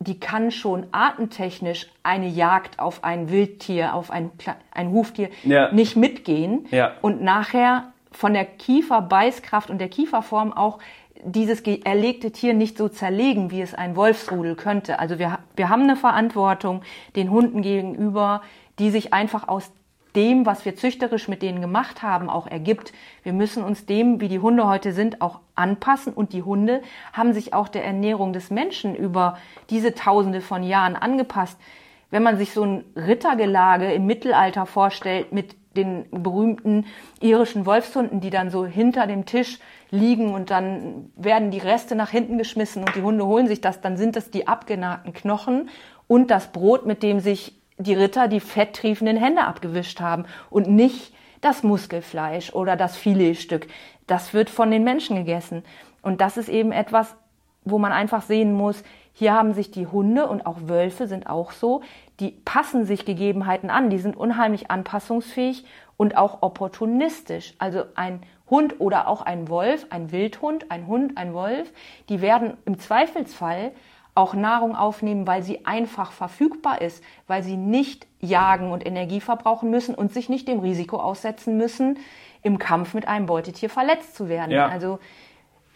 die kann schon artentechnisch eine Jagd auf ein Wildtier, auf ein, ein Huftier ja. nicht mitgehen ja. und nachher von der Kieferbeißkraft und der Kieferform auch dieses erlegte Tier nicht so zerlegen, wie es ein Wolfsrudel könnte. Also wir, wir haben eine Verantwortung den Hunden gegenüber, die sich einfach aus dem, was wir züchterisch mit denen gemacht haben, auch ergibt. Wir müssen uns dem, wie die Hunde heute sind, auch anpassen. Und die Hunde haben sich auch der Ernährung des Menschen über diese Tausende von Jahren angepasst. Wenn man sich so ein Rittergelage im Mittelalter vorstellt mit den berühmten irischen Wolfshunden, die dann so hinter dem Tisch liegen und dann werden die Reste nach hinten geschmissen und die Hunde holen sich das, dann sind das die abgenagten Knochen und das Brot, mit dem sich die Ritter die fetttriefenden Hände abgewischt haben und nicht das Muskelfleisch oder das Filetstück. Das wird von den Menschen gegessen. Und das ist eben etwas, wo man einfach sehen muss, hier haben sich die Hunde und auch Wölfe sind auch so, die passen sich Gegebenheiten an, die sind unheimlich anpassungsfähig und auch opportunistisch. Also ein Hund oder auch ein Wolf, ein Wildhund, ein Hund, ein Wolf, die werden im Zweifelsfall auch Nahrung aufnehmen, weil sie einfach verfügbar ist, weil sie nicht jagen und Energie verbrauchen müssen und sich nicht dem Risiko aussetzen müssen, im Kampf mit einem Beutetier verletzt zu werden. Ja. Also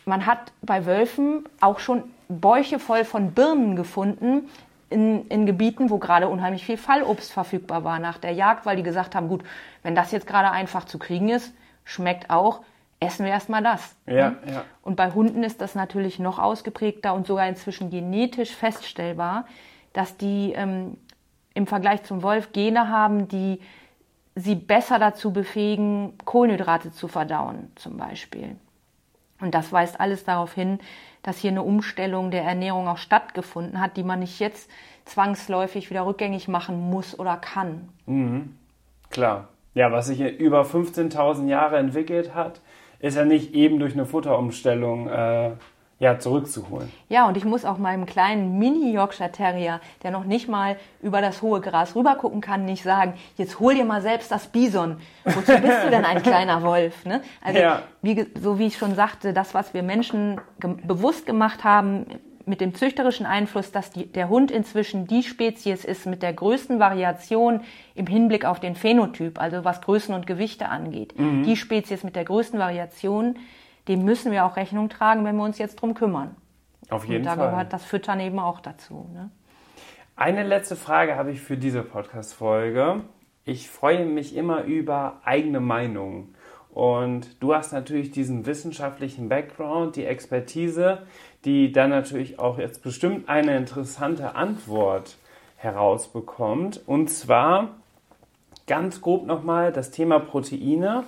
man hat bei Wölfen auch schon Bäuche voll von Birnen gefunden, in, in Gebieten, wo gerade unheimlich viel Fallobst verfügbar war nach der Jagd, weil die gesagt haben, gut, wenn das jetzt gerade einfach zu kriegen ist, schmeckt auch, essen wir erstmal das. Ja, ne? ja. Und bei Hunden ist das natürlich noch ausgeprägter und sogar inzwischen genetisch feststellbar, dass die ähm, im Vergleich zum Wolf Gene haben, die sie besser dazu befähigen, Kohlenhydrate zu verdauen, zum Beispiel. Und das weist alles darauf hin, dass hier eine Umstellung der Ernährung auch stattgefunden hat, die man nicht jetzt zwangsläufig wieder rückgängig machen muss oder kann. Mhm. Klar. Ja, was sich über 15.000 Jahre entwickelt hat, ist ja nicht eben durch eine Futterumstellung äh, ja, zurückzuholen. Ja, und ich muss auch meinem kleinen Mini-Yorkshire Terrier, der noch nicht mal über das hohe Gras rübergucken kann, nicht sagen, jetzt hol dir mal selbst das Bison. Wozu bist du denn ein kleiner Wolf? Ne? Also, Ja. wie, so wie ich schon sagte, das, was wir Menschen ge bewusst gemacht haben, mit dem züchterischen Einfluss, dass die, der Hund inzwischen die Spezies ist mit der größten Variation im Hinblick auf den Phänotyp, also was Größen und Gewichte angeht. Die Spezies mit der größten Variation, dem müssen wir auch Rechnung tragen, wenn wir uns jetzt drum kümmern. Auf jeden und da Fall. gehört das Füttern eben auch dazu. Ne? Eine letzte Frage habe ich für diese Podcast-Folge. Ich freue mich immer über eigene Meinungen. Und du hast natürlich diesen wissenschaftlichen Background, die Expertise, die dann natürlich auch jetzt bestimmt eine interessante Antwort herausbekommt. Und zwar ganz grob nochmal das Thema Proteine.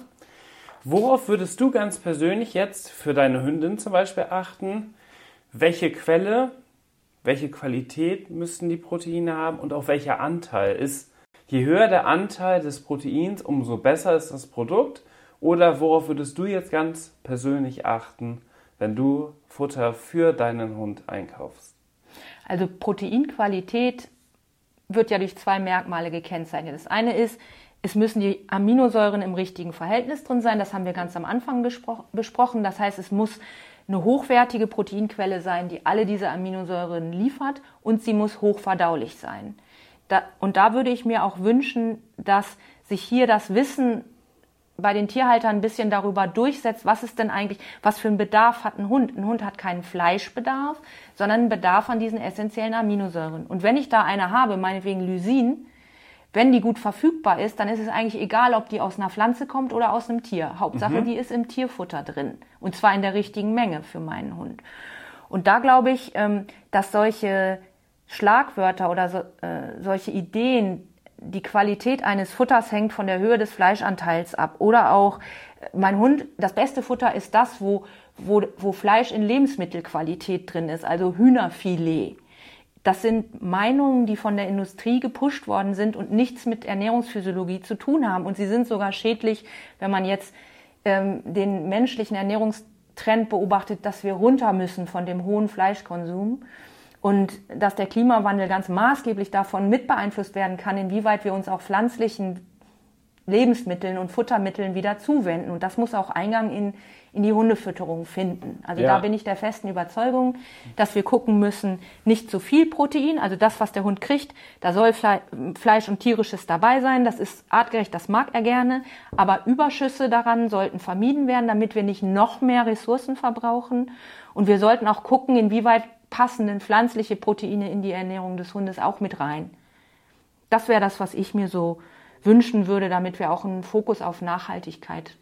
Worauf würdest du ganz persönlich jetzt für deine Hündin zum Beispiel achten? Welche Quelle, welche Qualität müssten die Proteine haben und auch welcher Anteil ist? Je höher der Anteil des Proteins, umso besser ist das Produkt. Oder worauf würdest du jetzt ganz persönlich achten, wenn du Futter für deinen Hund einkaufst? Also Proteinqualität wird ja durch zwei Merkmale gekennzeichnet. Das eine ist, es müssen die Aminosäuren im richtigen Verhältnis drin sein. Das haben wir ganz am Anfang besprochen. Das heißt, es muss eine hochwertige Proteinquelle sein, die alle diese Aminosäuren liefert und sie muss hochverdaulich sein. Da, und da würde ich mir auch wünschen, dass sich hier das Wissen bei den Tierhaltern ein bisschen darüber durchsetzt, was ist denn eigentlich, was für einen Bedarf hat ein Hund. Ein Hund hat keinen Fleischbedarf, sondern einen Bedarf an diesen essentiellen Aminosäuren. Und wenn ich da eine habe, meinetwegen Lysin, wenn die gut verfügbar ist, dann ist es eigentlich egal, ob die aus einer Pflanze kommt oder aus einem Tier. Hauptsache, die ist im Tierfutter drin. Und zwar in der richtigen Menge für meinen Hund. Und da glaube ich, ähm, dass solche Schlagwörter oder so, äh, solche Ideen, die Qualität eines Futters hängt von der Höhe des Fleischanteils ab. Oder auch, äh, mein Hund, das beste Futter ist das, wo, wo, wo Fleisch in Lebensmittelqualität drin ist, also Hühnerfilet. Das sind Meinungen, die von der Industrie gepusht worden sind und nichts mit Ernährungsphysiologie zu tun haben. Und sie sind sogar schädlich, wenn man jetzt ähm, den menschlichen Ernährungstrend beobachtet, dass wir runter müssen von dem hohen Fleischkonsum und dass der Klimawandel ganz maßgeblich davon mit beeinflusst werden kann, inwieweit wir uns auch pflanzlichen Lebensmitteln und Futtermitteln wieder zuwenden. Und das muss auch Eingang in, in die Hundefütterung finden. Also Ja. da bin ich der festen Überzeugung, dass wir gucken müssen, nicht zu viel Protein, also das, was der Hund kriegt, da soll Fle Fleisch und tierisches dabei sein. Das ist artgerecht, das mag er gerne. Aber Überschüsse daran sollten vermieden werden, damit wir nicht noch mehr Ressourcen verbrauchen. Und wir sollten auch gucken, inwieweit passen denn pflanzliche Proteine in die Ernährung des Hundes auch mit rein. Das wäre das, was ich mir so wünschen würde, damit wir auch einen Fokus auf Nachhaltigkeit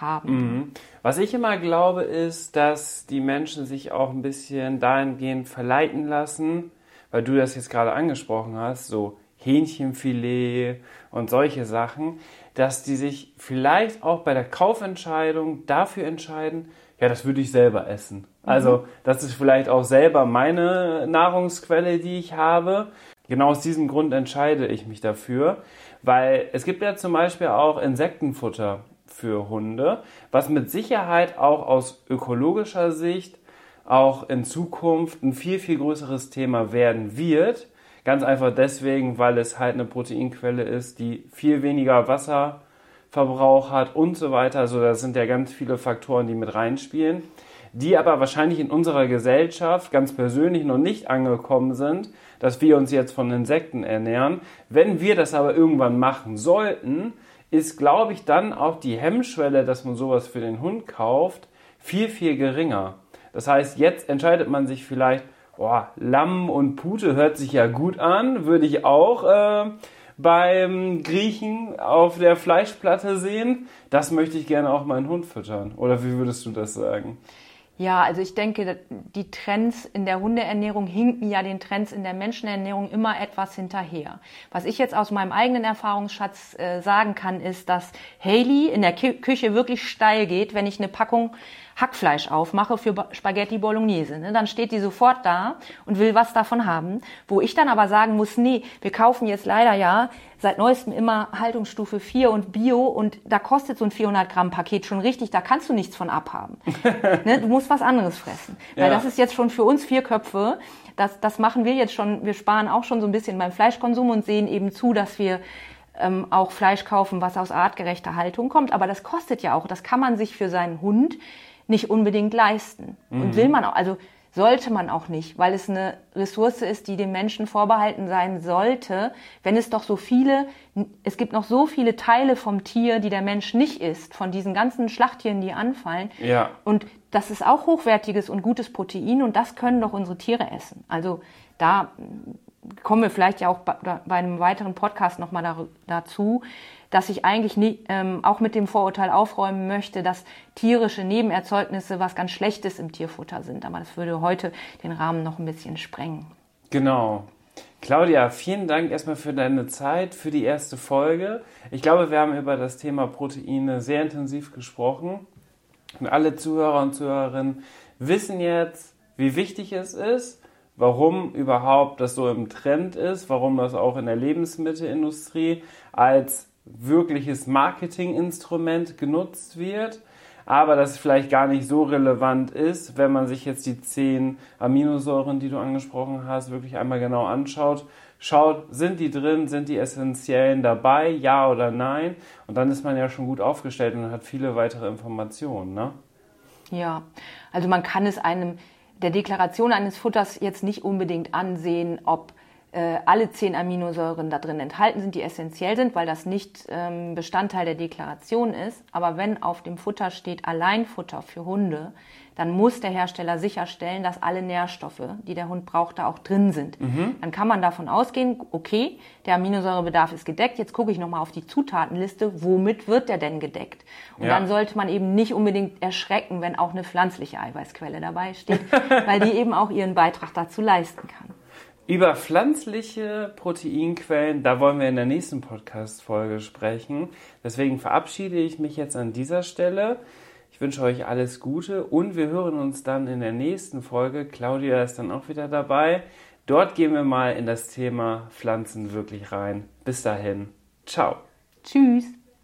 haben. Was ich immer glaube, ist, dass die Menschen sich auch ein bisschen dahingehend verleiten lassen, weil du das jetzt gerade angesprochen hast, so Hähnchenfilet und solche Sachen, dass die sich vielleicht auch bei der Kaufentscheidung dafür entscheiden, ja, das würde ich selber essen. Also, das ist vielleicht auch selber meine Nahrungsquelle, die ich habe. Genau aus diesem Grund entscheide ich mich dafür, weil es gibt ja zum Beispiel auch Insektenfutter für Hunde, was mit Sicherheit auch aus ökologischer Sicht auch in Zukunft ein viel, viel größeres Thema werden wird. Ganz einfach deswegen, weil es halt eine Proteinquelle ist, die viel weniger Wasserverbrauch hat und so weiter. Also da sind ja ganz viele Faktoren, die mit reinspielen, die aber wahrscheinlich in unserer Gesellschaft ganz persönlich noch nicht angekommen sind, dass wir uns jetzt von Insekten ernähren. Wenn wir das aber irgendwann machen sollten, ist, glaube ich, dann auch die Hemmschwelle, dass man sowas für den Hund kauft, viel, viel geringer. Das heißt, jetzt entscheidet man sich vielleicht oh, Lamm und Pute hört sich ja gut an, würde ich auch äh, beim Griechen auf der Fleischplatte sehen. Das möchte ich gerne auch meinen Hund füttern. Oder wie würdest du das sagen? Ja, also ich denke, die Trends in der Hundeernährung hinken ja den Trends in der Menschenernährung immer etwas hinterher. Was ich jetzt aus meinem eigenen Erfahrungsschatz äh, sagen kann, ist, dass Haley in der Küche wirklich steil geht, wenn ich eine Packung Hackfleisch aufmache für Spaghetti Bolognese. Ne? Dann steht die sofort da und will was davon haben. Wo ich dann aber sagen muss, nee, wir kaufen jetzt leider ja seit neuestem immer Haltungsstufe 4 und Bio und da kostet so ein 400 Gramm Paket schon richtig, da kannst du nichts von abhaben. ne? Du musst was anderes fressen. Weil ja. das ist jetzt schon für uns vier Köpfe. Das, das machen wir jetzt schon, wir sparen auch schon so ein bisschen beim Fleischkonsum und sehen eben zu, dass wir ähm, auch Fleisch kaufen, was aus artgerechter Haltung kommt. Aber das kostet ja auch, das kann man sich für seinen Hund nicht unbedingt leisten. Mhm. Und will man auch, also sollte man auch nicht, weil es eine Ressource ist, die dem Menschen vorbehalten sein sollte, wenn es doch so viele, es gibt noch so viele Teile vom Tier, die der Mensch nicht isst, von diesen ganzen Schlachttieren, die anfallen. Ja. Und das ist auch hochwertiges und gutes Protein und das können doch unsere Tiere essen. Also da kommen wir vielleicht ja auch bei, einem weiteren Podcast nochmal da, dazu, dass ich eigentlich nie, ähm, auch mit dem Vorurteil aufräumen möchte, dass tierische Nebenerzeugnisse was ganz Schlechtes im Tierfutter sind. Aber das würde heute den Rahmen noch ein bisschen sprengen. Genau. Claudia, vielen Dank erstmal für deine Zeit, für die erste Folge. Ich glaube, wir haben über das Thema Proteine sehr intensiv gesprochen. Und alle Zuhörer und Zuhörerinnen wissen jetzt, wie wichtig es ist, warum überhaupt das so im Trend ist, warum das auch in der Lebensmittelindustrie als wirkliches Marketinginstrument genutzt wird, aber das vielleicht gar nicht so relevant ist, wenn man sich jetzt die zehn Aminosäuren, die du angesprochen hast, wirklich einmal genau anschaut. Schaut, sind die drin, sind die essentiellen dabei, ja oder nein? Und dann ist man ja schon gut aufgestellt und hat viele weitere Informationen, ne? Ja, also man kann es einem der Deklaration eines Futters jetzt nicht unbedingt ansehen, ob alle zehn Aminosäuren da drin enthalten sind, die essentiell sind, weil das nicht ähm, Bestandteil der Deklaration ist. Aber wenn auf dem Futter steht Alleinfutter für Hunde, dann muss der Hersteller sicherstellen, dass alle Nährstoffe, die der Hund braucht, da auch drin sind. Mhm. Dann kann man davon ausgehen, okay, der Aminosäurebedarf ist gedeckt, jetzt gucke ich nochmal auf die Zutatenliste, womit wird der denn gedeckt? Und ja. dann sollte man eben nicht unbedingt erschrecken, wenn auch eine pflanzliche Eiweißquelle dabei steht, weil die eben auch ihren Beitrag dazu leisten kann. Über pflanzliche Proteinquellen, da wollen wir in der nächsten Podcast-Folge sprechen. Deswegen verabschiede ich mich jetzt an dieser Stelle. Ich wünsche euch alles Gute und wir hören uns dann in der nächsten Folge. Claudia ist dann auch wieder dabei. Dort gehen wir mal in das Thema Pflanzen wirklich rein. Bis dahin. Ciao. Tschüss.